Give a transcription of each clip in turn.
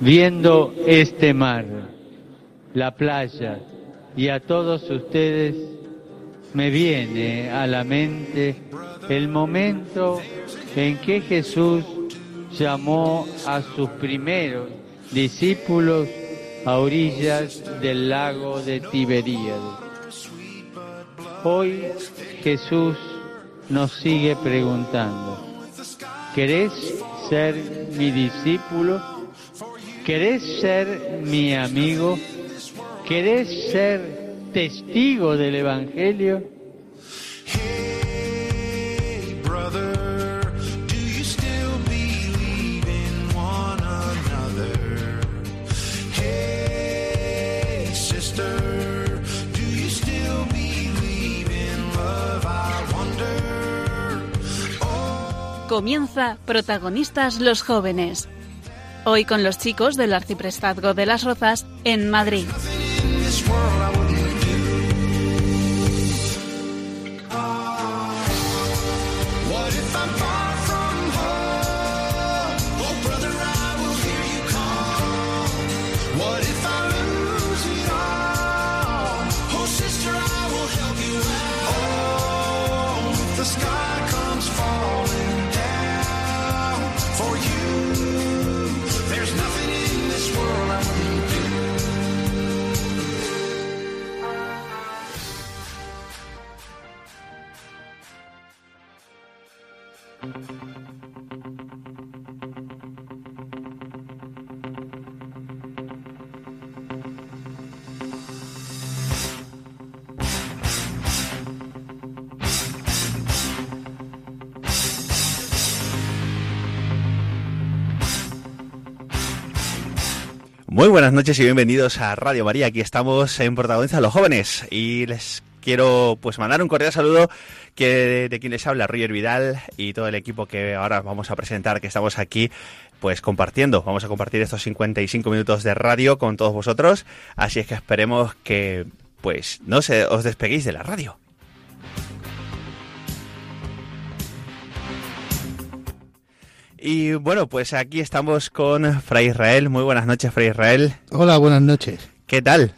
viendo este mar, la playa y a todos ustedes, me viene a la mente el momento en que Jesús llamó a sus primeros discípulos a orillas del lago de Tiberíades. Hoy Jesús nos sigue preguntando, ¿querés ser mi discípulo? ¿Querés ser mi amigo? ¿Querés ser testigo del Evangelio? Hey, brother, do you still believe in one another? Hey, sister, do you still believe in love? I wonder. Comienza Protagonistas los Jóvenes. Hoy con los chicos del Arciprestazgo de las Rozas en Madrid. Muy buenas noches y bienvenidos a Radio María. Aquí estamos en Protagonistas los Jóvenes y les quiero pues mandar un cordial saludo que de quien les habla Roger Vidal y todo el equipo que ahora vamos a presentar que estamos aquí pues compartiendo. Vamos a compartir estos 55 minutos de radio con todos vosotros, así es que esperemos que pues no se os despeguéis de la radio. Y bueno, pues aquí estamos con Fray Israel. Muy buenas noches, Fray Israel. Hola, buenas noches. ¿Qué tal?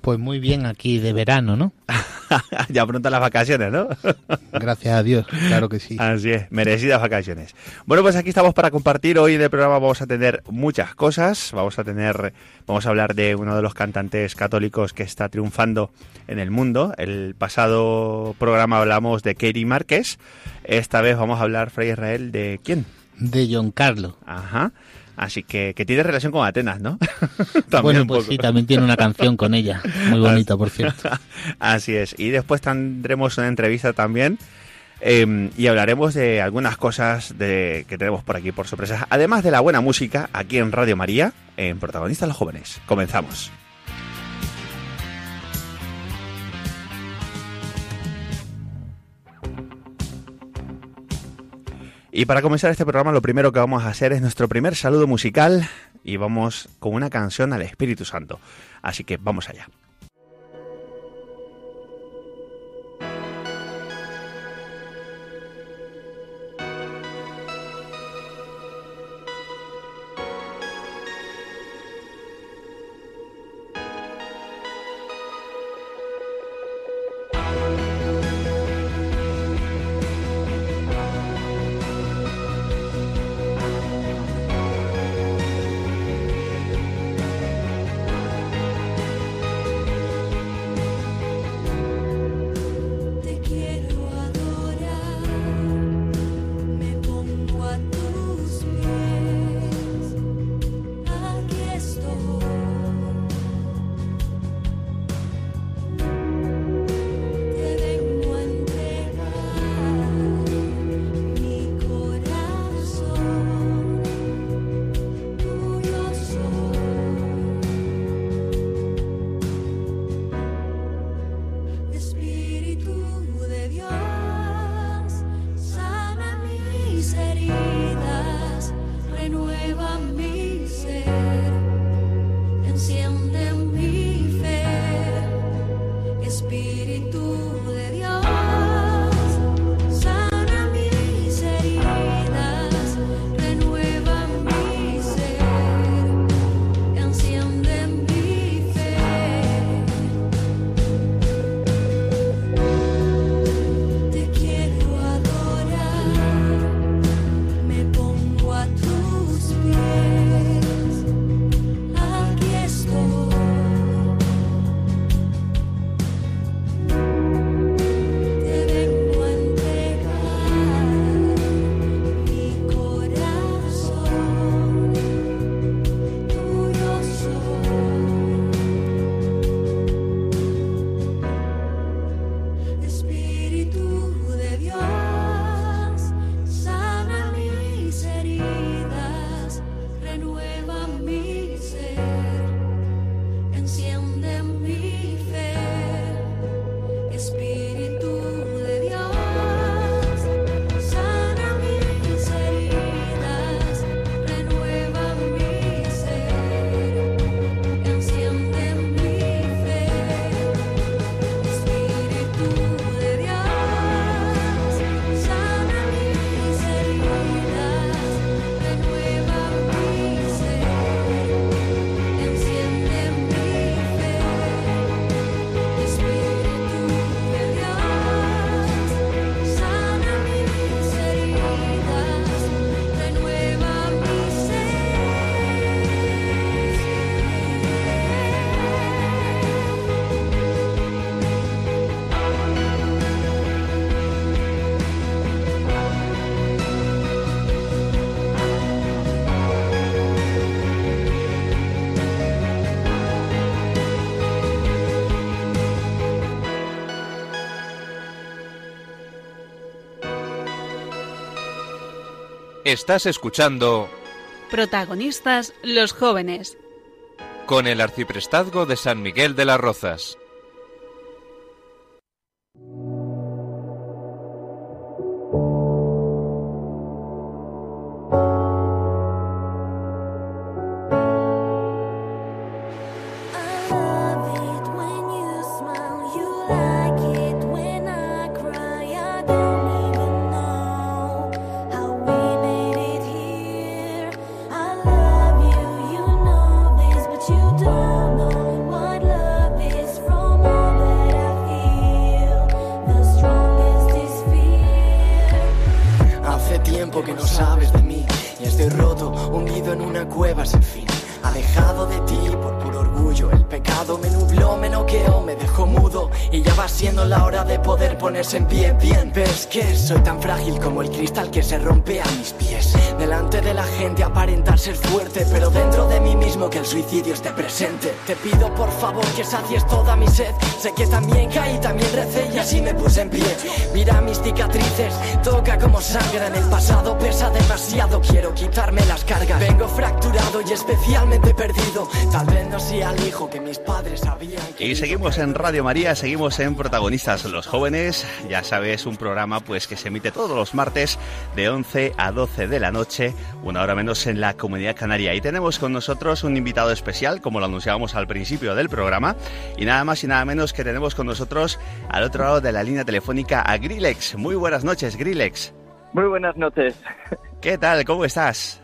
Pues muy bien aquí de verano, ¿no? ya pronto las vacaciones, ¿no? Gracias a Dios, claro que sí. Así es, merecidas vacaciones. Bueno, pues aquí estamos para compartir. Hoy en el programa vamos a tener muchas cosas. Vamos a tener, vamos a hablar de uno de los cantantes católicos que está triunfando en el mundo. El pasado programa hablamos de Katie Márquez. Esta vez vamos a hablar, Fray Israel, de quién? De John Carlos. Ajá. Así que, que tiene relación con Atenas, ¿no? bueno, un pues poco. sí, también tiene una canción con ella. Muy bonita, por cierto. Así es. Y después tendremos una entrevista también eh, y hablaremos de algunas cosas de, que tenemos por aquí por sorpresas. Además de la buena música, aquí en Radio María, en Protagonistas los Jóvenes. Comenzamos. Y para comenzar este programa lo primero que vamos a hacer es nuestro primer saludo musical y vamos con una canción al Espíritu Santo. Así que vamos allá. Estás escuchando Protagonistas los jóvenes. con el arciprestazgo de San Miguel de las Rozas. Te pido por favor que sacies toda mi sed. Sé que también caí, también recé y así me puse en pie. Mira mis cicatrices, toca como sangran. El pasado pesa demasiado, quiero quitarme las cargas. Vengo fracturado y especialmente perdido. Tal vez no sea el hijo que mis padres sabían. que Y seguimos en Radio María, seguimos en Protagonistas los Jóvenes. Ya sabes, un programa pues que se emite todos los martes de 11 a 12 de la noche, una hora menos en la Comunidad Canaria. Y tenemos con nosotros un invitado especial, como lo anunciábamos al principio del programa. Y nada más y nada menos que tenemos con nosotros al otro lado de la línea telefónica a Grillex. Muy buenas noches, Grillex. Muy buenas noches. ¿Qué tal? ¿Cómo estás?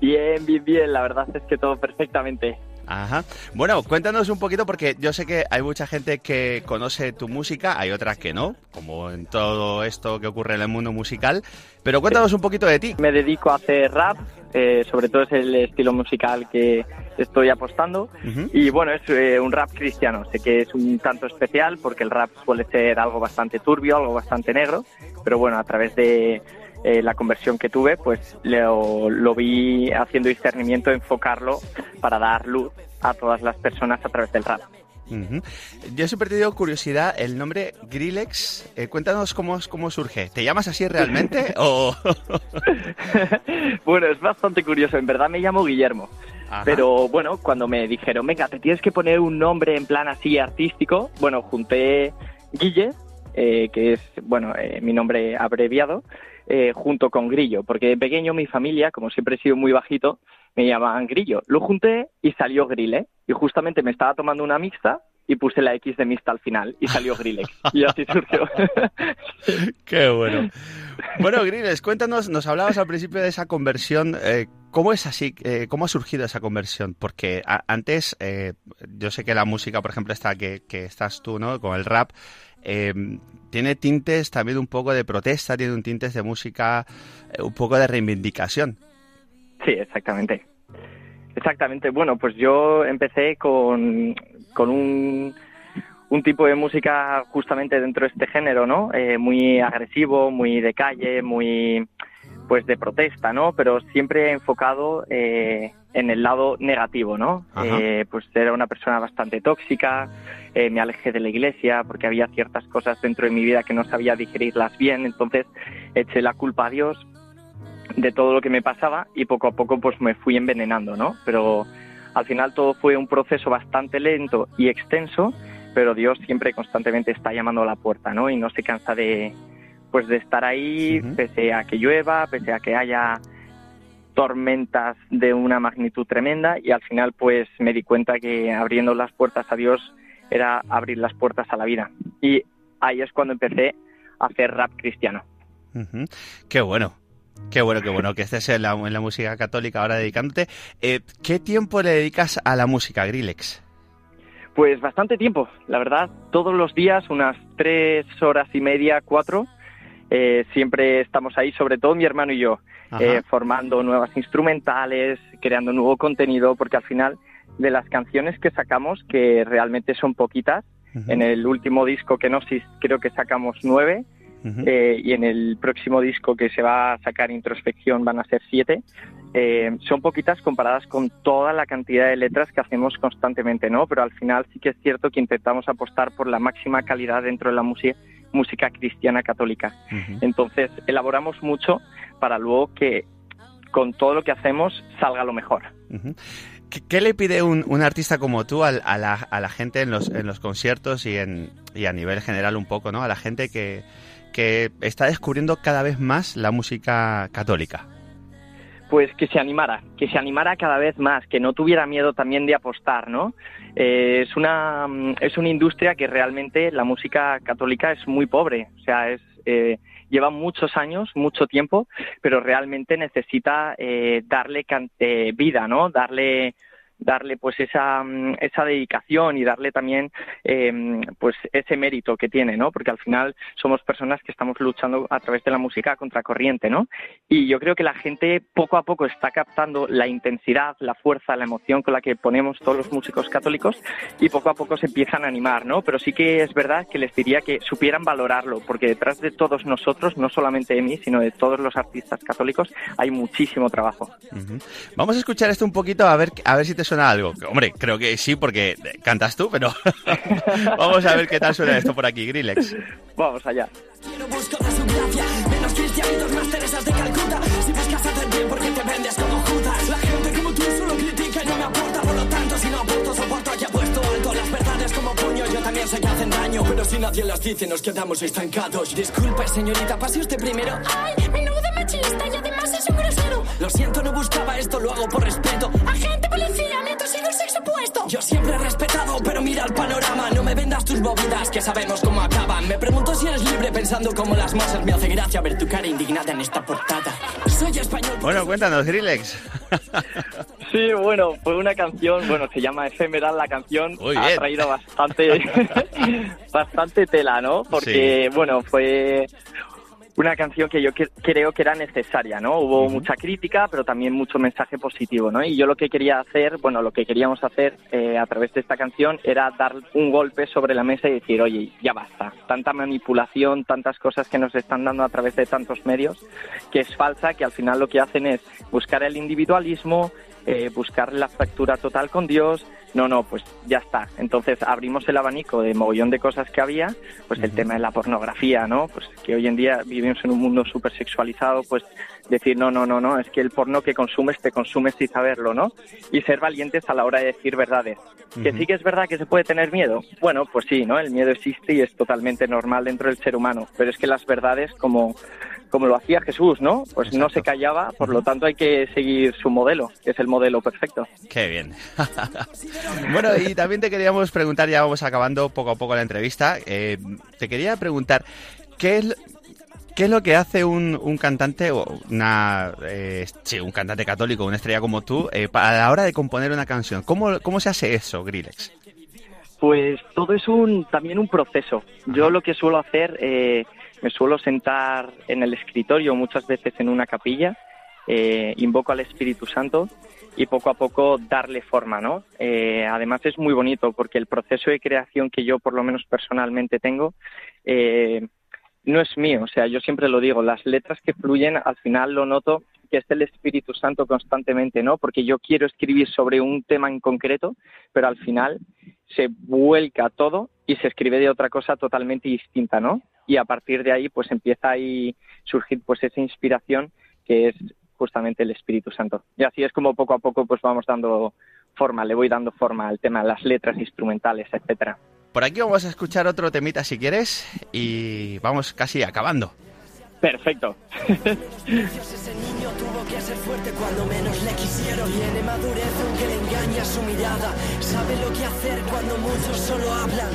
Bien, bien, bien. La verdad es que todo perfectamente. Ajá. Bueno, cuéntanos un poquito porque yo sé que hay mucha gente que conoce tu música, hay otras que no, como en todo esto que ocurre en el mundo musical. Pero cuéntanos un poquito de ti. Me dedico a hacer rap, eh, sobre todo es el estilo musical que estoy apostando. Y bueno, es eh, un rap cristiano. Sé que es un tanto especial porque el rap suele ser algo bastante turbio, algo bastante negro. Pero bueno, a través de eh, la conversión que tuve, pues lo, lo vi haciendo discernimiento, enfocarlo para dar luz a todas las personas a través del rap. Yo siempre he tenido curiosidad, el nombre Grillex, eh, cuéntanos cómo, cómo surge. ¿Te llamas así realmente o...? bueno, es bastante curioso. En verdad me llamo Guillermo. Ajá. Pero bueno, cuando me dijeron, venga, te tienes que poner un nombre en plan así artístico, bueno, junté Guille, eh, que es, bueno, eh, mi nombre abreviado, eh, junto con Grillo, porque de pequeño mi familia, como siempre he sido muy bajito, me llamaban Grillo. Lo junté y salió Grille. Y justamente me estaba tomando una mixta y puse la X de mixta al final y salió Grillex. y así surgió. Qué bueno. Bueno, Grillex, cuéntanos, nos hablabas al principio de esa conversión. eh, ¿Cómo es así? eh, ¿Cómo ha surgido esa conversión? Porque a- antes, eh, yo sé que la música, por ejemplo, esta que, que estás tú, ¿no? Con el rap, tiene tintes también un poco de protesta, tiene un tintes de música, un poco de reivindicación. Sí, exactamente. Exactamente. Bueno, pues yo empecé con, con un, un tipo de música justamente dentro de este género, ¿no? Eh, muy agresivo, muy de calle, muy pues de protesta, ¿no? Pero siempre enfocado eh, en el lado negativo, ¿no? Eh, pues era una persona bastante tóxica, eh, me alejé de la iglesia porque había ciertas cosas dentro de mi vida que no sabía digerirlas bien, entonces eché la culpa a Dios de todo lo que me pasaba y poco a poco pues me fui envenenando, ¿no? Pero al final todo fue un proceso bastante lento y extenso, pero Dios siempre constantemente está llamando a la puerta, ¿no? Y no se cansa de pues de estar ahí pese a que llueva, pese a que haya tormentas de una magnitud tremenda y al final pues me di cuenta que abriendo las puertas a Dios era abrir las puertas a la vida. Y ahí es cuando empecé a hacer rap cristiano. Qué bueno. Qué bueno, qué bueno que estés en la, en la música católica ahora dedicándote. Eh, ¿Qué tiempo le dedicas a la música, Grillex? Pues bastante tiempo, la verdad. Todos los días, unas tres horas y media, cuatro. eh, siempre estamos ahí, sobre todo mi hermano y yo, eh, formando nuevas instrumentales, creando nuevo contenido, porque al final de las canciones que sacamos, que realmente son poquitas, en el último disco que no creo que sacamos nueve, Eh, y en el próximo disco que se va a sacar introspección van a ser siete. Eh, son poquitas comparadas con toda la cantidad de letras que hacemos constantemente, ¿no? Pero al final sí que es cierto que intentamos apostar por la máxima calidad dentro de la música, música cristiana católica. Entonces elaboramos mucho para luego que con todo lo que hacemos salga lo mejor. ¿Qué, qué le pide un, un artista como tú al- a, la, a la gente en los, en los conciertos y, en, y a nivel general un poco, ¿no? A la gente que, que está descubriendo cada vez más la música católica. pues que se animara, que se animara cada vez más, que no tuviera miedo también de apostar, ¿no? Eh, es una mm, es una industria que realmente la música católica es muy pobre, o sea, es eh, lleva muchos años, mucho tiempo, pero realmente necesita eh, darle eh, vida, ¿no? Darle darle pues esa, mm, esa dedicación y darle también eh, pues ese mérito que tiene, ¿no? Porque al final somos personas que estamos luchando a través de la música contracorriente, ¿no? Y yo creo que la gente poco a poco está captando la intensidad, la fuerza, la emoción con la que ponemos todos los músicos católicos y poco a poco se empiezan a animar, ¿no? Pero sí que es verdad que les diría que supieran valorarlo, porque detrás de todos nosotros, no solamente de mí, sino de todos los artistas católicos, hay muchísimo trabajo. Ujú. Vamos a escuchar esto un poquito a ver, a ver si te suena algo. Hombre, creo que sí, porque cantas tú, pero vamos a ver qué tal suena esto por aquí, Grillex. Vamos allá. Quiero busco de su gracia, menos cristianitos, más Teresas de Calcuta. Si buscas hacer bien, porque te vendes como Judas? La gente como tú solo critica y no me aporta, por lo tanto, si no aporto, soporto aquí apuesto alto. Las verdades como puño, yo también sé que hacen daño, pero si nadie las dice, nos quedamos estancados. Disculpe, señorita, pase usted primero. Ay, menudo machista y además es un grosero. Lo siento, no buscaba esto, lo hago por respeto. Agente policía, neto, sido el sexo opuesto. Yo siempre he respetado, pero mira el panorama. No me vendas tus movidas, que sabemos cómo acaban. Me pregunto si eres libre pensando como las masas. Me hace gracia ver tu cara indignada en esta portada. Soy español. Bueno, cuéntanos, Grillex. Sí, bueno, fue una canción, bueno, se llama Efemeral la canción, ha traído bastante, bastante tela, ¿no? Porque, bueno, fue una canción que yo que- creo que era necesaria, ¿no? Hubo mucha crítica, pero también mucho mensaje positivo, ¿no? Y yo lo que quería hacer, bueno, lo que queríamos hacer eh, a través de esta canción era dar un golpe sobre la mesa y decir, oye, ya basta, tanta manipulación, tantas cosas que nos están dando a través de tantos medios, que es falsa, que al final lo que hacen es buscar el individualismo, eh, buscar la fractura total con Dios. No, no, pues ya está. Entonces abrimos el abanico de mogollón de cosas que había, pues el tema de la pornografía, ¿no? Pues que hoy en día vivimos en un mundo súper sexualizado, pues decir, no, no, no, no, es que el porno que consumes te consumes sin saberlo, ¿no? Y ser valientes a la hora de decir verdades. Que sí que es verdad que se puede tener miedo. Bueno, pues sí, ¿no? El miedo existe y es totalmente normal dentro del ser humano. Pero es que las verdades, como, como lo hacía Jesús, ¿no? Pues no se callaba, por lo tanto hay que seguir su modelo, que es el modelo perfecto. Qué bien. bueno, y también te queríamos preguntar, ya vamos acabando poco a poco la entrevista, eh, te quería preguntar, ¿qué es, qué es lo que hace un, un cantante, o una, eh, sí, un cantante católico, una estrella como tú, eh, a la hora de componer una canción? ¿Cómo, cómo se hace eso, Grillex? Pues todo es un también un proceso. Yo lo que suelo hacer, eh, me suelo sentar en el escritorio, muchas veces en una capilla, eh, invoco al Espíritu Santo y poco a poco darle forma, ¿no? Eh, además es muy bonito porque el proceso de creación que yo por lo menos personalmente tengo eh, no es mío, o sea, yo siempre lo digo, las letras que fluyen al final lo noto que es el Espíritu Santo constantemente, ¿no? Porque yo quiero escribir sobre un tema en concreto, pero al final se vuelca todo y se escribe de otra cosa totalmente distinta, ¿no? Y a partir de ahí, pues empieza ahí surgir pues esa inspiración que es justamente el Espíritu Santo. Y así es como poco a poco pues vamos dando forma, le voy dando forma al tema de las letras instrumentales, etcétera. Por aquí vamos a escuchar otro temita si quieres y vamos casi acabando. Perfecto. Ese niño tuvo que ser fuerte cuando menos le quisieron. Tiene madurez aunque le engaña su mirada. Sabe lo que hacer cuando muchos solo hablan.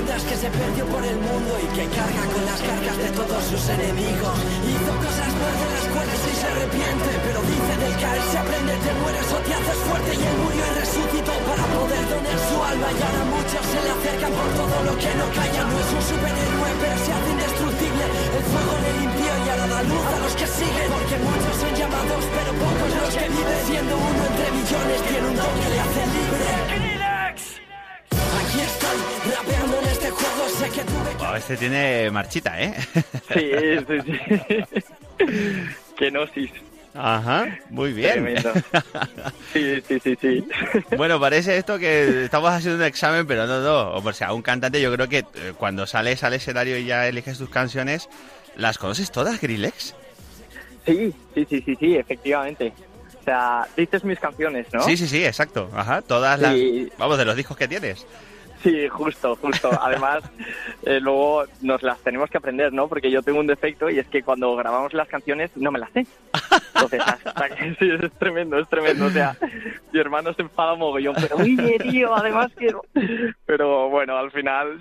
Que se perdió por el mundo y que carga con las cargas de todos sus enemigos. Hizo cosas malas en las cuales sí se arrepiente. Pero dice del caer se aprende, te mueres o te haces fuerte. Y él murió y resucitó para poder donar su alma. Y ahora muchos se le acercan por todo lo que no calla. No es un superhéroe, pero se hace indestructible. El fuego le limpió y ahora da luz a los que siguen. Porque muchos son llamados, pero pocos los que viven. Siendo uno entre millones, tiene un don que le hace libre. Wow, este tiene marchita, ¿eh? Sí, sí, sí. Kenosis. Ajá, muy bien. Tremendo. Sí, sí, sí, sí. Bueno, parece esto que estamos haciendo un examen, pero no, no. O sea, un cantante, yo creo que eh, cuando sales al escenario y ya eliges tus canciones, ¿las conoces todas, Grillex? Sí, sí, sí, sí, sí, efectivamente. O sea, dices mis canciones, ¿no? Sí, sí, sí, exacto. Ajá, todas las... Sí. Vamos, de los discos que tienes. Sí, justo, justo. Además, eh, luego nos las tenemos que aprender, ¿no? Porque yo tengo un defecto y es que cuando grabamos las canciones no me las sé. Entonces, hasta que sí, es tremendo, es tremendo. O sea, mi hermano se enfada mogollón, pero oye, tío, además quiero. Pero bueno, al final,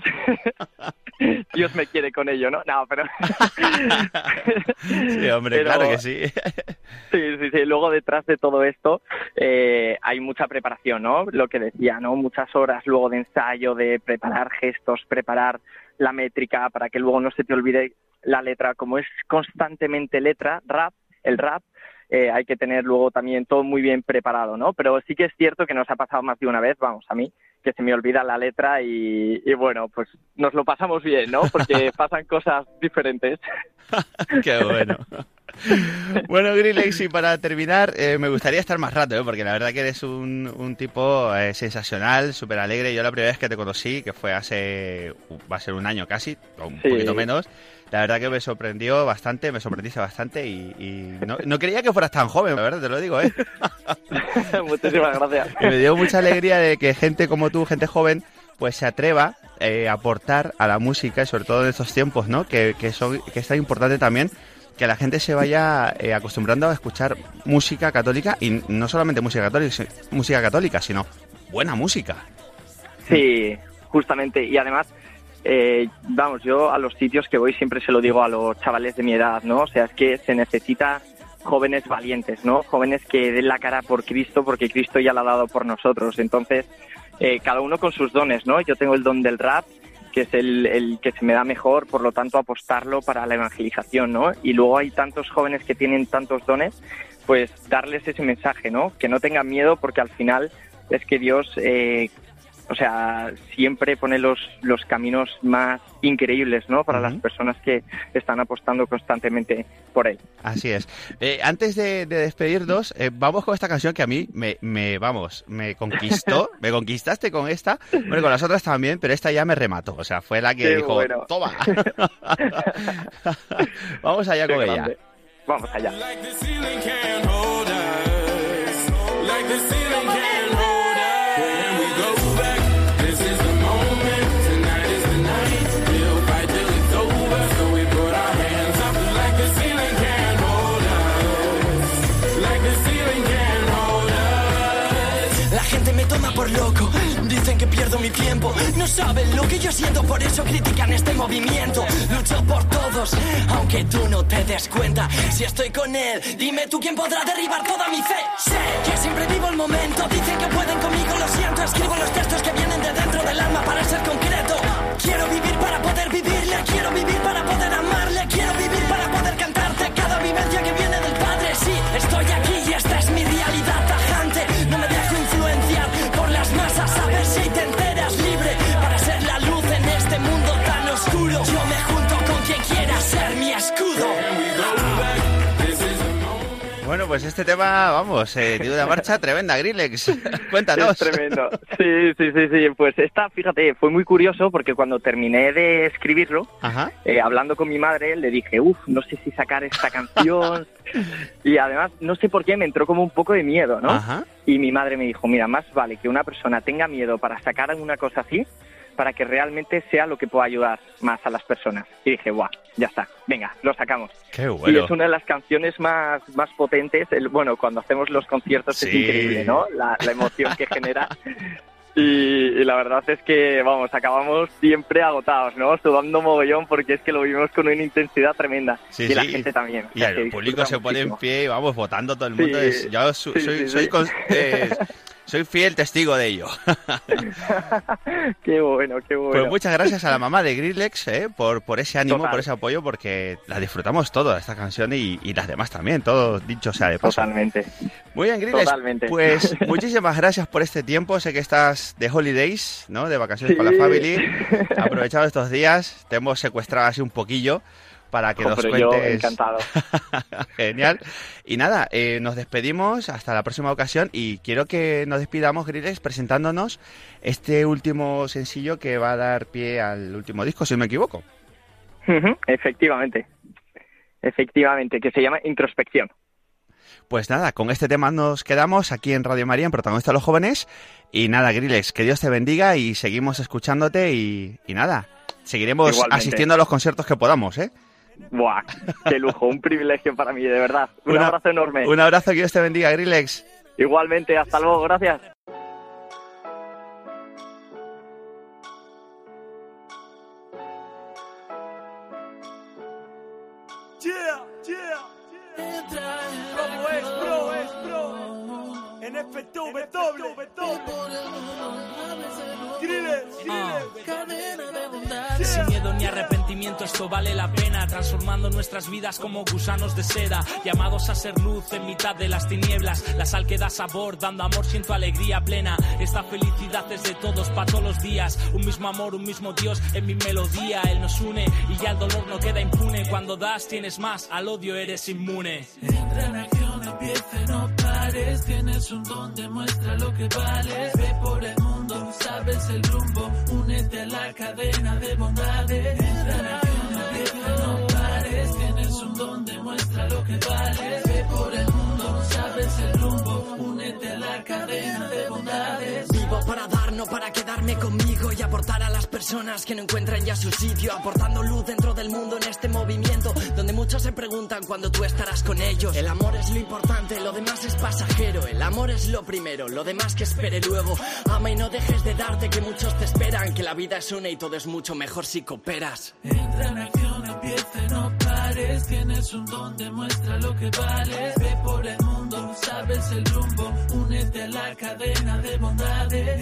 Dios me quiere con ello, ¿no? No, pero. Sí, hombre, Pero- claro que sí. Sí, sí, sí. Luego detrás de todo esto eh, hay mucha preparación, ¿no? Lo que decía, ¿no? Muchas horas luego de ensayo, de preparar gestos, preparar la métrica para que luego no se te olvide la letra. Como es constantemente letra, rap, el rap, eh, hay que tener luego también todo muy bien preparado, ¿no? Pero sí que es cierto que nos ha pasado más de una vez, vamos, a mí, que se me olvida la letra y, y bueno, pues nos lo pasamos bien, ¿no? Porque pasan cosas diferentes. Qué bueno. Bueno, Grillex, y para terminar, eh, me gustaría estar más rato, ¿eh? porque la verdad que eres un, un tipo eh, sensacional, súper alegre. Yo la primera vez que te conocí, que fue hace, va a ser un año casi, o un Sí. poquito menos, la verdad que me sorprendió bastante, me sorprendiste bastante y, y no, no creía que fueras tan joven, la verdad, te lo digo, ¿eh? Muchísimas gracias. Y me dio mucha alegría de que gente como tú, gente joven, pues se atreva eh, a aportar a la música, y sobre todo en estos tiempos, ¿no? Que, que, son, que es tan importante también que la gente se vaya eh, acostumbrando a escuchar música católica y no solamente música católica, si- música católica, sino buena música. Sí, justamente. Y además, eh, vamos, yo a los sitios que voy siempre se lo digo a los chavales de mi edad, ¿no? O sea, es que se necesita jóvenes valientes, ¿no? Jóvenes que den la cara por Cristo porque Cristo ya la ha dado por nosotros. Entonces, eh, cada uno con sus dones, ¿no? Yo tengo el don del rap, que es el, el que se me da mejor, por lo tanto apostarlo para la evangelización, ¿no? Y luego hay tantos jóvenes que tienen tantos dones, pues darles ese mensaje, ¿no? Que no tengan miedo porque al final es que Dios, eh, o sea, siempre pone los, los caminos más increíbles, ¿no? Para las personas que están apostando constantemente por Él. Así es. Eh, antes de, de despedirnos, eh, vamos con esta canción que a mí me, me, vamos, me conquistó, me conquistaste con esta, bueno, con las otras también, pero esta ya me remató, o sea, fue la que Qué dijo, bueno. toma. vamos allá Qué con ella. Vamos allá. Pierdo mi tiempo. No saben lo que yo siento, por eso critican este movimiento. Lucho por todos, aunque tú no te des cuenta. Si estoy con él, dime tú quién podrá derribar toda mi fe. Sé que siempre vivo el momento, dicen que pueden conmigo, lo siento. Escribo los textos que vienen de dentro del alma para ser concreto. Quiero vivir para poder vivirle, quiero vivir para poder amarle, quiero vivir para poder cantarte cada vivencia que viene del Padre. Sí, estoy aquí pues este tema, vamos, eh, tiene una marcha tremenda, Grillex. Cuéntanos. Es tremendo. Sí, sí, sí, sí. Pues esta, fíjate, fue muy curioso porque cuando terminé de escribirlo, Ajá. eh, hablando con mi madre, le dije, uff, no sé si sacar esta canción. y además, no sé por qué, me entró como un poco de miedo, ¿no? Ajá. Y mi madre me dijo, mira, más vale que una persona tenga miedo para sacar una cosa así, para que realmente sea lo que pueda ayudar más a las personas. Y dije, guau, ya está, venga, lo sacamos. Qué Y bueno. es una de las canciones más, más potentes. El, bueno, cuando hacemos los conciertos es Sí. increíble, ¿no? La, la emoción que genera. Y, y la verdad es que, vamos, acabamos siempre agotados, ¿no? Sudando mogollón porque es que lo vimos con una intensidad tremenda. Sí, y la sí. gente también. Y el público se pone en muchísimo. pie y vamos votando todo el Sí, mundo. Es- yo su- sí, soy, sí, soy, sí. cons- eh, soy fiel testigo de ello. qué bueno, qué bueno. Pues muchas gracias a la mamá de Grillex eh, por, por ese ánimo, Total. por ese apoyo, porque la disfrutamos toda esta canción y, y las demás también, todo dicho sea de paso. Totalmente. Muy bien, Grillex. Totalmente. Pues muchísimas gracias por este tiempo. Sé que estás de holidays, ¿no? De vacaciones con la Sí. family. Aprovechado estos días, te hemos secuestrado así un poquillo para que nos yo cuentes. encantado. Genial. Y nada, eh, nos despedimos hasta la próxima ocasión y quiero que nos despidamos, Grillex, presentándonos este último sencillo que va a dar pie al último disco, si no me equivoco. Efectivamente. efectivamente, que se llama Introspección. Pues nada, con este tema nos quedamos aquí en Radio María, en Protagonista de los Jóvenes. Y nada, Grillex, que Dios te bendiga y seguimos escuchándote y, y nada, seguiremos Igualmente. asistiendo a los conciertos que podamos, ¿eh? Buah, qué lujo, un privilegio para mí, de verdad. Un abrazo enorme. Un abrazo, que Dios te bendiga, Grillex. Igualmente, hasta luego, gracias. Bro. En FW, Grille, Sin miedo ni arrepentimiento esto vale la pena Transformando nuestras vidas como gusanos de seda Llamados a ser luz en mitad de las tinieblas. La sal que da sabor, dando amor siento alegría plena. Esta felicidad es de todos para todos los días. Un mismo amor, un mismo Dios en mi melodía. Él nos une y ya el dolor no queda impune. Cuando das tienes más, al odio eres inmune. Entra en acción, empieza no Tienes un don, demuestra lo que vales. Ve por el mundo, sabes el rumbo. Únete a la cadena de bondades. Entra en acción, empieza y no pares. Tienes un don, demuestra lo que vales. Ve por el mundo, sabes el rumbo. Únete a la cadena de bondades. Para dar, no para quedarme conmigo y aportar a las personas que no encuentran ya su sitio, aportando luz dentro del mundo en este movimiento, donde muchos se preguntan cuándo tú estarás con ellos. El amor es lo importante, lo demás es pasajero. El amor es lo primero, lo demás que espere luego. Ama y no dejes de darte que muchos te esperan, que la vida es una y todo es mucho mejor si cooperas. Entra en acción, empieza no pares. Tienes un don, demuestra lo que vales. Ve por el mundo, sabes el rumbo. Únete a la cadena de bondades.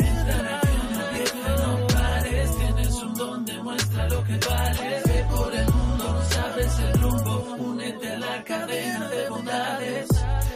No pares. Tienes un don, demuestra lo que vales. Ve por el mundo, sabes el rumbo. Únete a la cadena de bondades.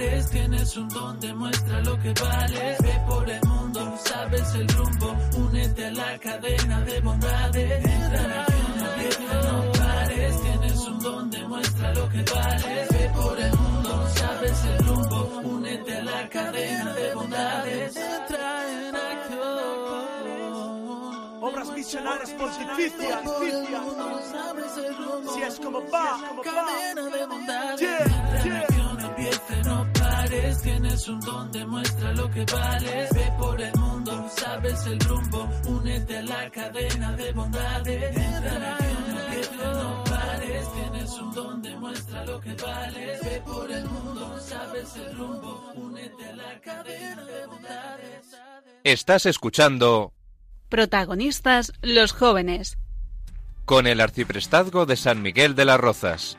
Pares. Tienes un don, demuestra lo que vales. Ve por el mundo, sabes el rumbo. Únete a la cadena de bondades. Entra empieza y no pares. Tienes un don, demuestra lo que vales. Ve por el mundo, sabes el rumbo. Únete a la cadena de bondades. Entra en acción. Obras misionarias pontificias. Si es como va, cadena de bondades. Entra en Tienes un don, demuestra lo que vales. Ve por el mundo, sabes el rumbo. Únete a la cadena de bondades. Entra en y no pares. Tienes un don, demuestra lo que vales. Ve por el mundo, sabes el rumbo. Únete a la cadena de bondades. Estás escuchando Protagonistas los jóvenes. con el arciprestazgo de San Miguel de las Rozas.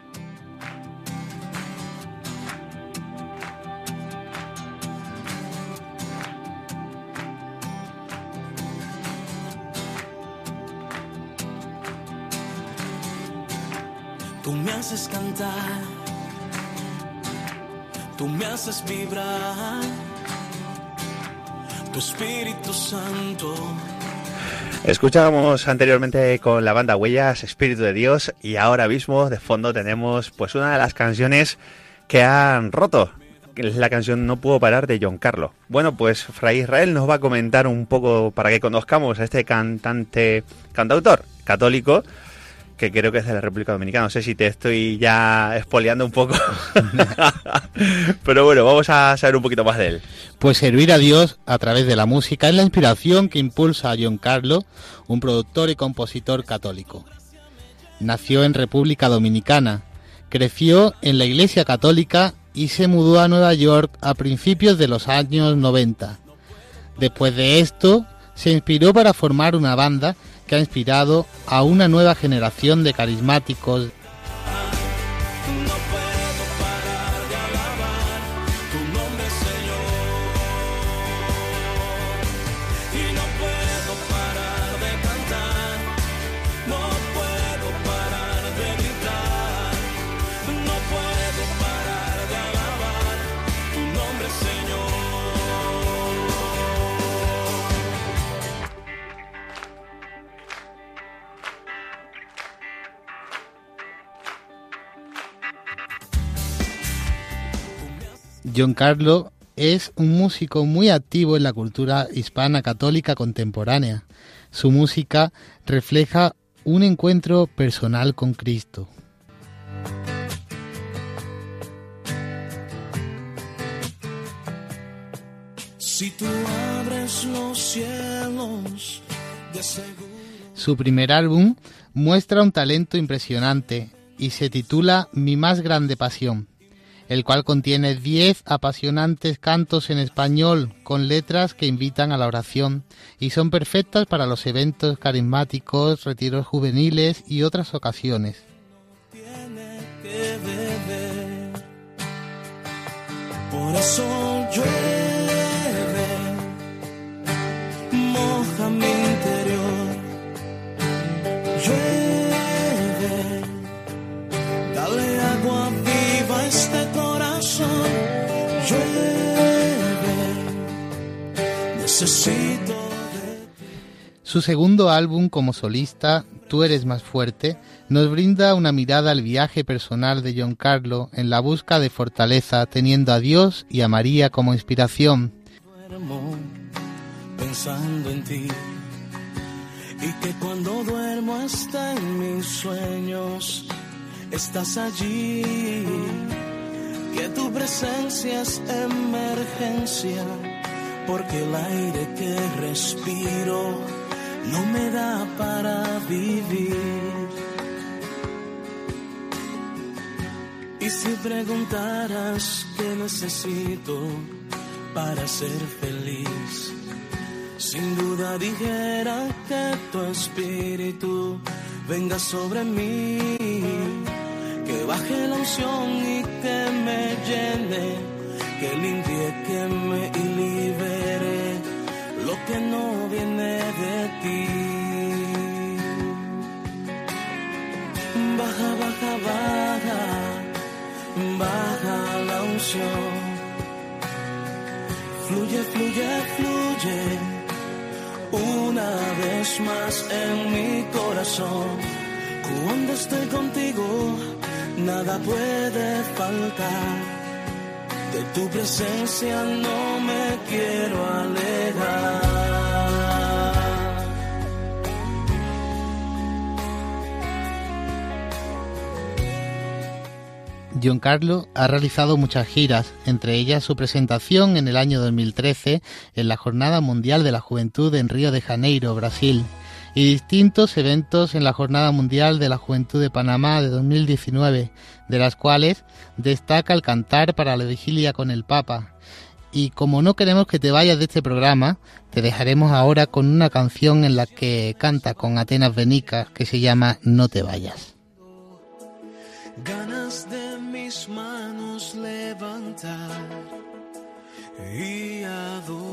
Me haces cantar, tú me haces vibrar, tu Espíritu Santo. Escuchábamos anteriormente con la banda Huellas, Espíritu de Dios, y ahora mismo de fondo tenemos pues una de las canciones que han roto. la canción No puedo parar de John Carlo. Bueno, pues Fray Israel nos va a comentar un poco para que conozcamos a este cantante, cantautor católico, que creo que es de la República Dominicana. No sé si te estoy ya espoleando un poco. Pero bueno, vamos a saber un poquito más de él. Pues servir a Dios a través de la música es la inspiración que impulsa a John Carlo, un productor y compositor católico. Nació en República Dominicana, creció en la Iglesia Católica y se mudó a Nueva York a principios de los años 90. Después de esto, se inspiró para formar una banda que ha inspirado a una nueva generación de carismáticos John Carlo es un músico muy activo en la cultura hispana católica contemporánea. Su música refleja un encuentro personal con Cristo. Si tú abres los cielos, de seguro. Su primer álbum muestra un talento impresionante y se titula Mi más grande pasión, el cual contiene 10 apasionantes cantos en español con letras que invitan a la oración y son perfectas para los eventos carismáticos, retiros juveniles y otras ocasiones. Necesito de Su segundo álbum como solista, Tú eres más fuerte, nos brinda una mirada al viaje personal de John Carlo en la busca de fortaleza, teniendo a Dios y a María como inspiración. duermo pensando en ti y que cuando duermo hasta en mis sueños estás allí que tu presencia es emergencia porque el aire que respiro no me da para vivir y si preguntaras qué necesito para ser feliz. Sin duda dijera que tu espíritu venga sobre mí, que baje la unción y que me llene, que limpie, que me que no viene de ti. Baja, baja, baja, baja la unción. Fluye, fluye, fluye una vez más en mi corazón. Cuando estoy contigo, nada puede faltar. De tu presencia no me quiero alejar. John Carlo ha realizado muchas giras, entre ellas su presentación en el año 2013 en la Jornada Mundial de la Juventud en Río de Janeiro, Brasil, y distintos eventos en la Jornada Mundial de la Juventud de Panamá de 2019, de las cuales destaca el cantar para la vigilia con el Papa. Y como no queremos que te vayas de este programa, te dejaremos ahora con una canción en la que canta con Atenas Benicas que se llama No te vayas. Mis manos levantar y adorar.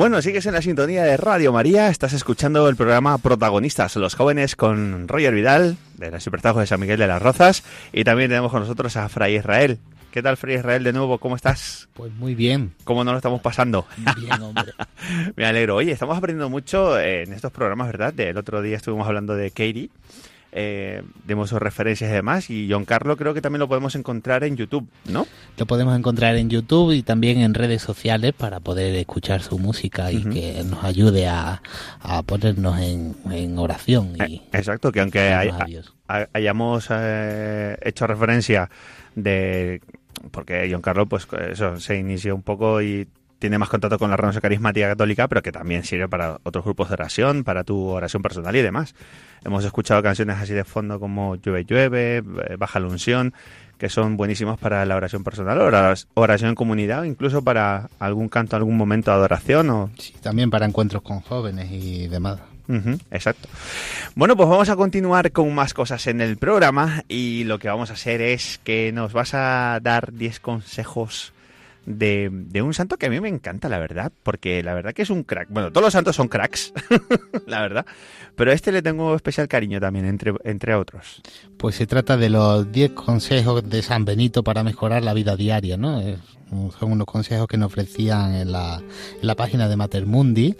Bueno, sigues en la sintonía de Radio María, estás escuchando el programa Protagonistas, los jóvenes con Roger Vidal, de la Supertajo de San Miguel de las Rozas, y también tenemos con nosotros a Fray Israel. ¿Qué tal, Fray Israel, de nuevo? ¿Cómo estás? Pues muy bien, ¿Cómo nos lo estamos pasando? bien, hombre. Me alegro. Oye, estamos aprendiendo mucho en estos programas, ¿verdad? El otro día estuvimos hablando de Katie, eh, demos referencias y demás, y John Carlo creo que también lo podemos encontrar en YouTube, ¿no? Lo podemos encontrar en YouTube y también en redes sociales para poder escuchar su música y que nos ayude a, a ponernos en, en oración y Eh, Exacto, que aunque hay- a hayamos eh, hecho referencia de porque John Carlos pues eso se inició un poco y tiene más contacto con la renovación carismática católica, pero que también sirve para otros grupos de oración, para tu oración personal y demás. Hemos escuchado canciones así de fondo como Llueve, llueve, eh, Baja la unción, que son buenísimas para la oración personal, oración en comunidad, incluso para algún canto, algún momento de adoración o Sí, también para encuentros con jóvenes y demás. Exacto. Bueno, pues vamos a continuar con más cosas en el programa y lo que vamos a hacer es que nos vas a dar 10 consejos de, de un santo que a mí me encanta, la verdad, porque la verdad que es un crack. Bueno, todos los santos son cracks, la verdad, pero a este le tengo especial cariño también, entre, entre otros. Pues se trata de los 10 consejos de San Benito para mejorar la vida diaria, ¿no? Son unos consejos que nos ofrecían en la, en la página de Matermundi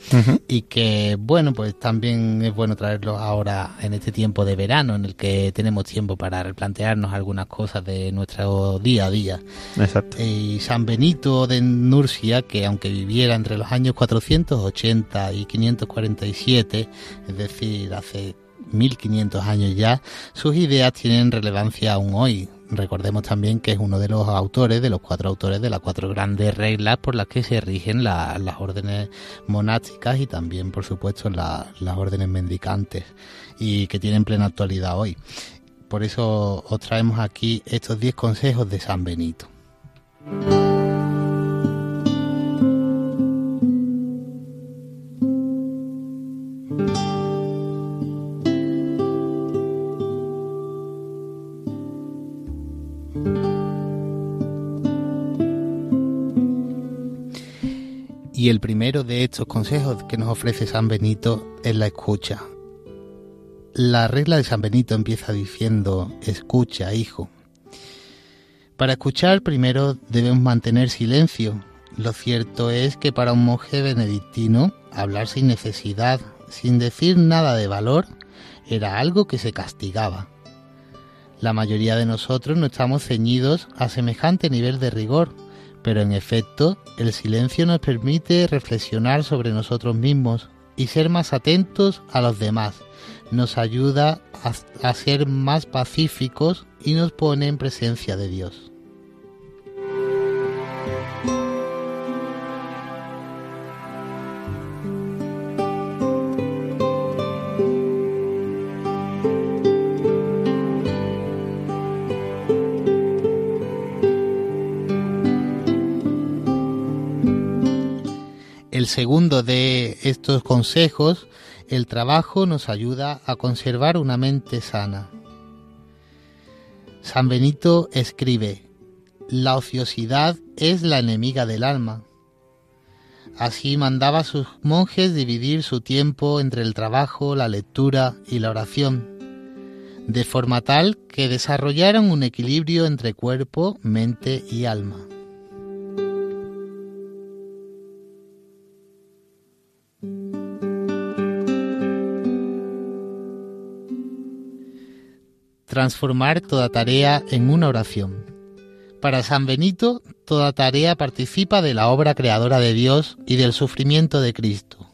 y que, bueno, pues también es bueno traerlos ahora en este tiempo de verano en el que tenemos tiempo para replantearnos algunas cosas de nuestro día a día. Exacto. Y San Benito de Nurcia, que aunque viviera entre los años 480 y 547, es decir, hace 1500 años ya, sus ideas tienen relevancia aún hoy. Recordemos también que es uno de los autores, de los cuatro autores de las cuatro grandes reglas por las que se rigen la- las órdenes monásticas y también, por supuesto, la- las órdenes mendicantes y que tienen plena actualidad hoy. Por eso os traemos aquí estos 10 consejos de San Benito. De estos consejos que nos ofrece San Benito es la escucha. La regla de San Benito empieza diciendo, escucha, hijo. Para escuchar primero debemos mantener silencio. Lo cierto es que para un monje benedictino, hablar sin necesidad, sin decir nada de valor, era algo que se castigaba. La mayoría de nosotros no estamos ceñidos a semejante nivel de rigor, pero en efecto el silencio nos permite reflexionar sobre nosotros mismos y ser más atentos a los demás. Nos ayuda a, ser más pacíficos y nos pone en presencia de Dios. Segundo de estos consejos, el trabajo nos ayuda a conservar una mente sana. San Benito escribe, la ociosidad es la enemiga del alma. Así mandaba a sus monjes dividir su tiempo entre el trabajo, la lectura y la oración, de forma tal que desarrollaran un equilibrio entre cuerpo, mente y alma. Transformar toda tarea en una oración. Para San Benito, toda tarea participa de la obra creadora de Dios y del sufrimiento de Cristo.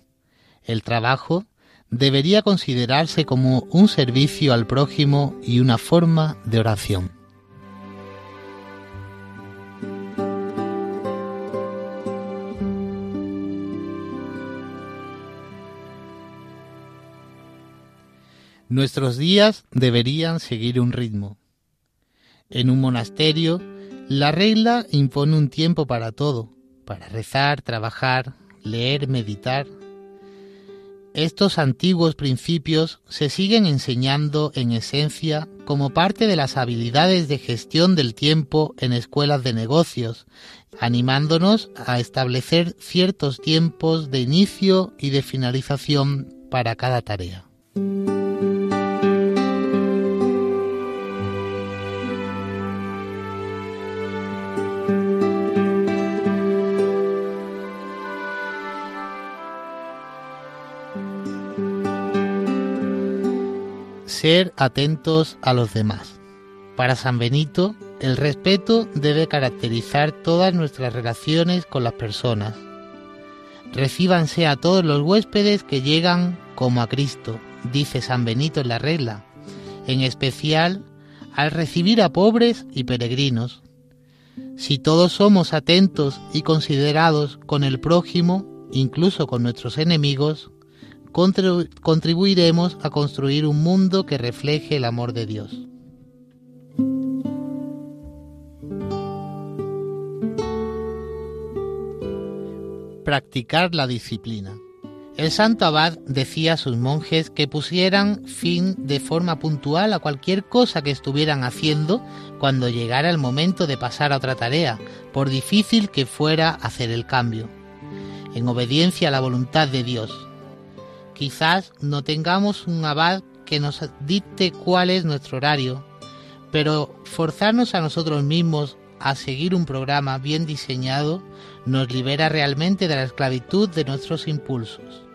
El trabajo debería considerarse como un servicio al prójimo y una forma de oración. Nuestros días deberían seguir un ritmo. En un monasterio, la regla impone un tiempo para todo, para rezar, trabajar, leer, meditar. Estos antiguos principios se siguen enseñando en esencia como parte de las habilidades de gestión del tiempo en escuelas de negocios, animándonos a establecer ciertos tiempos de inicio y de finalización para cada tarea. Ser atentos a los demás. Para San Benito, el respeto debe caracterizar todas nuestras relaciones con las personas. Recíbanse a todos los huéspedes que llegan como a Cristo, dice San Benito en la regla, en especial al recibir a pobres y peregrinos. Si todos somos atentos y considerados con el prójimo, incluso con nuestros enemigos, contribu- contribuiremos a construir un mundo que refleje el amor de Dios. Practicar la disciplina. El santo abad decía a sus monjes que pusieran fin de forma puntual a cualquier cosa que estuvieran haciendo cuando llegara el momento de pasar a otra tarea, por difícil que fuera hacer el cambio, en obediencia a la voluntad de Dios. Quizás no tengamos un abad que nos dicte cuál es nuestro horario, pero forzarnos a nosotros mismos a seguir un programa bien diseñado nos libera realmente de la esclavitud de nuestros impulsos.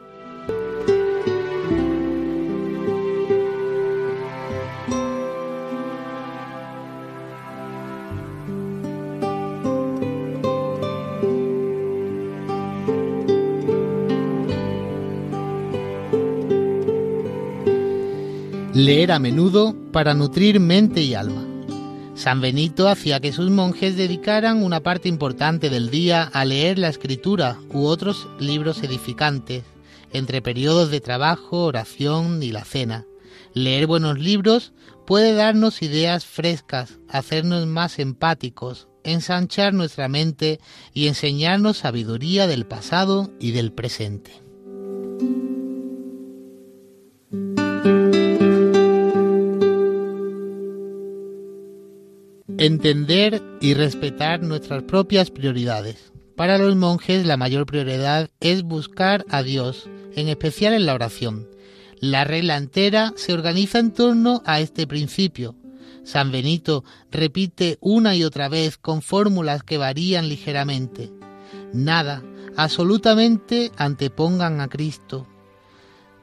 Leer a menudo para nutrir mente y alma. San Benito hacía que sus monjes dedicaran una parte importante del día a leer la escritura u otros libros edificantes, entre periodos de trabajo, oración y la cena. Leer buenos libros puede darnos ideas frescas, hacernos más empáticos, ensanchar nuestra mente y enseñarnos sabiduría del pasado y del presente. Entender y respetar nuestras propias prioridades. Para los monjes la mayor prioridad es buscar a Dios, en especial en la oración. La regla entera se organiza en torno a este principio. San Benito repite una y otra vez con fórmulas que varían ligeramente. Nada, absolutamente antepongan a Cristo.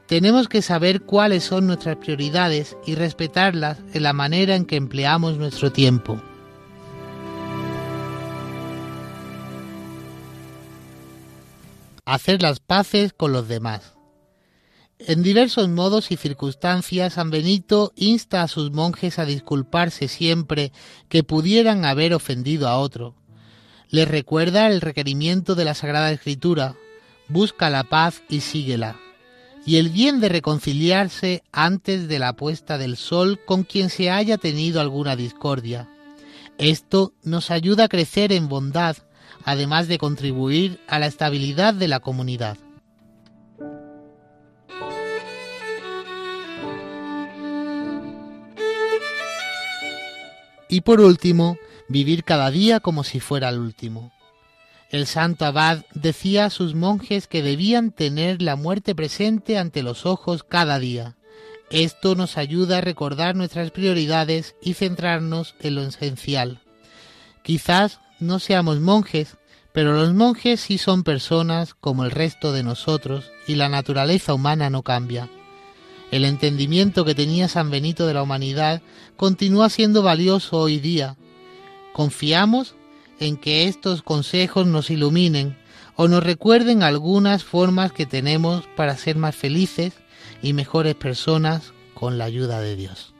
Tenemos que saber cuáles son nuestras prioridades y respetarlas en la manera en que empleamos nuestro tiempo. Hacer las paces con los demás. En diversos modos y circunstancias, San Benito insta a sus monjes a disculparse siempre que pudieran haber ofendido a otro. Les recuerda el requerimiento de la Sagrada Escritura, busca la paz y síguela, y el bien de reconciliarse antes de la puesta del sol con quien se haya tenido alguna discordia. Esto nos ayuda a crecer en bondad, además de contribuir a la estabilidad de la comunidad. Y por último, vivir cada día como si fuera el último. El santo abad decía a sus monjes que debían tener la muerte presente ante los ojos cada día. Esto nos ayuda a recordar nuestras prioridades y centrarnos en lo esencial. Quizás no seamos monjes, pero los monjes sí son personas como el resto de nosotros y la naturaleza humana no cambia. El entendimiento que tenía San Benito de la humanidad continúa siendo valioso hoy día. Confiamos en que estos consejos nos iluminen o nos recuerden algunas formas que tenemos para ser más felices y mejores personas con la ayuda de Dios.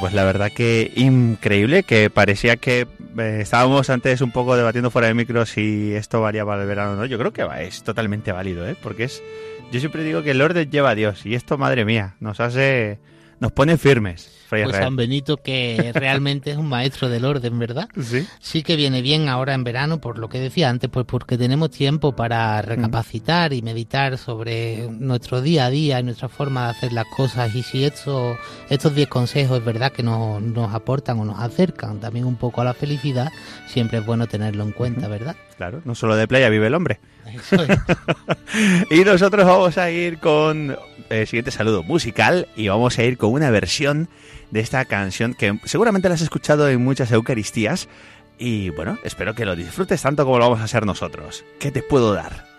Pues la verdad que increíble, que parecía que eh, estábamos antes un poco debatiendo fuera de micro si esto para el verano o no. Yo creo que va, es totalmente válido, ¿eh? Porque es... Yo siempre digo que el orden lleva a Dios y esto, madre mía, nos hace... Nos pone firmes, Fray Pues Israel. San Benito, que realmente es un maestro del orden, ¿verdad? Sí. Sí que viene bien ahora en verano, por lo que decía antes, pues porque tenemos tiempo para recapacitar y meditar sobre nuestro día a día y nuestra forma de hacer las cosas. Y si esto, estos 10 consejos es verdad que nos, nos aportan o nos acercan también un poco a la felicidad, siempre es bueno tenerlo en cuenta, ¿verdad? Claro, no solo de playa vive el hombre. Eso es. Y nosotros vamos a ir con el siguiente saludo musical y vamos a ir con una versión de esta canción que seguramente la has escuchado en muchas Eucaristías y bueno, espero que lo disfrutes tanto como lo vamos a hacer nosotros. ¿Qué te puedo dar?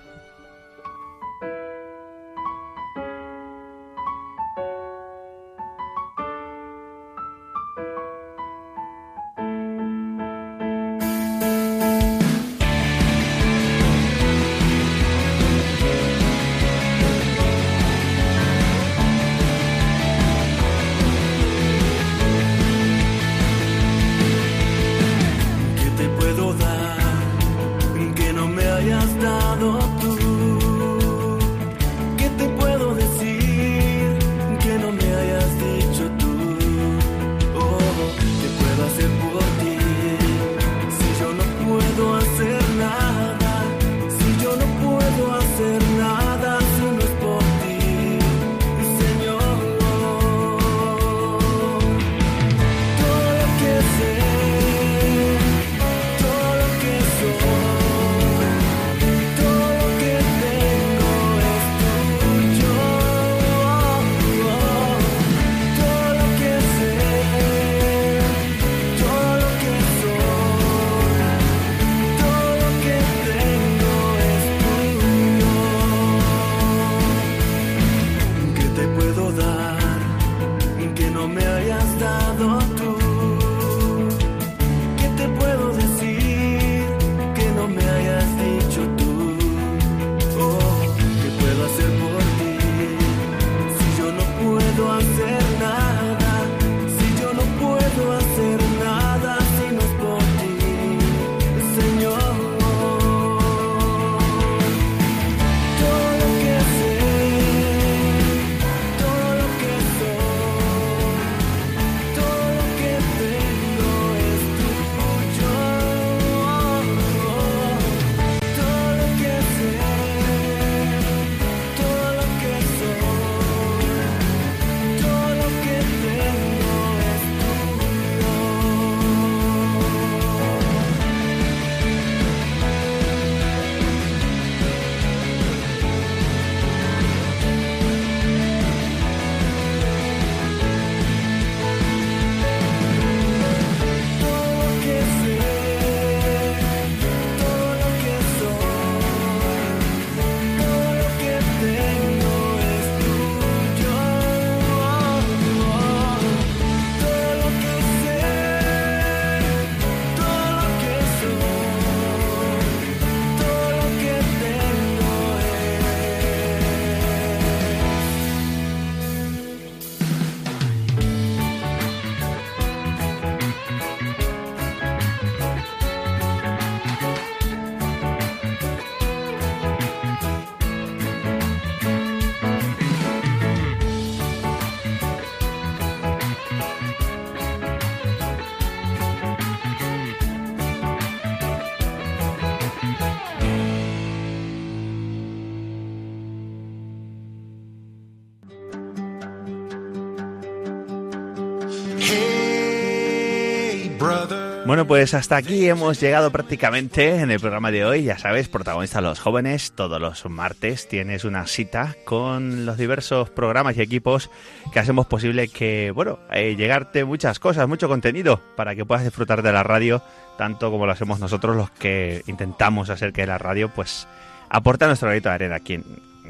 Bueno, pues hasta aquí hemos llegado prácticamente en el programa de hoy. Ya sabes, protagonistas los jóvenes, todos los martes tienes una cita con los diversos programas y equipos que hacemos posible que, bueno, eh, llegarte muchas cosas, mucho contenido para que puedas disfrutar de la radio tanto como lo hacemos nosotros los que intentamos hacer que la radio pues aporte nuestro granito de arena aquí,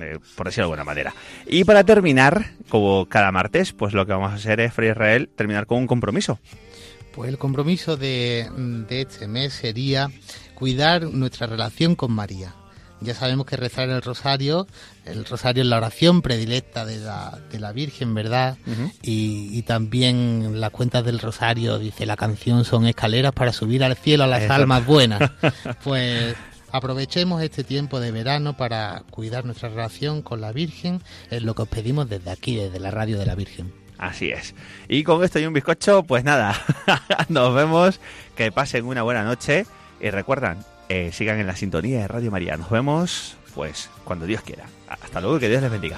eh, por decirlo de alguna manera. Y para terminar, como cada martes, pues lo que vamos a hacer es, Fray Israel, terminar con un compromiso. Pues el compromiso de, de este mes sería cuidar nuestra relación con María. Ya sabemos que rezar el rosario, el rosario es la oración predilecta de la, de la Virgen, ¿verdad? y, y también las cuentas del rosario, dice la canción, son escaleras para subir al cielo a las Eso. almas buenas. Pues aprovechemos este tiempo de verano para cuidar nuestra relación con la Virgen, es lo que os pedimos desde aquí, desde la radio de la Virgen. Así es. Y con esto y un bizcocho, pues nada, nos vemos, que pasen una buena noche y recuerdan, eh, sigan en la sintonía de Radio María. Nos vemos, pues, cuando Dios quiera. Hasta luego, que Dios les bendiga.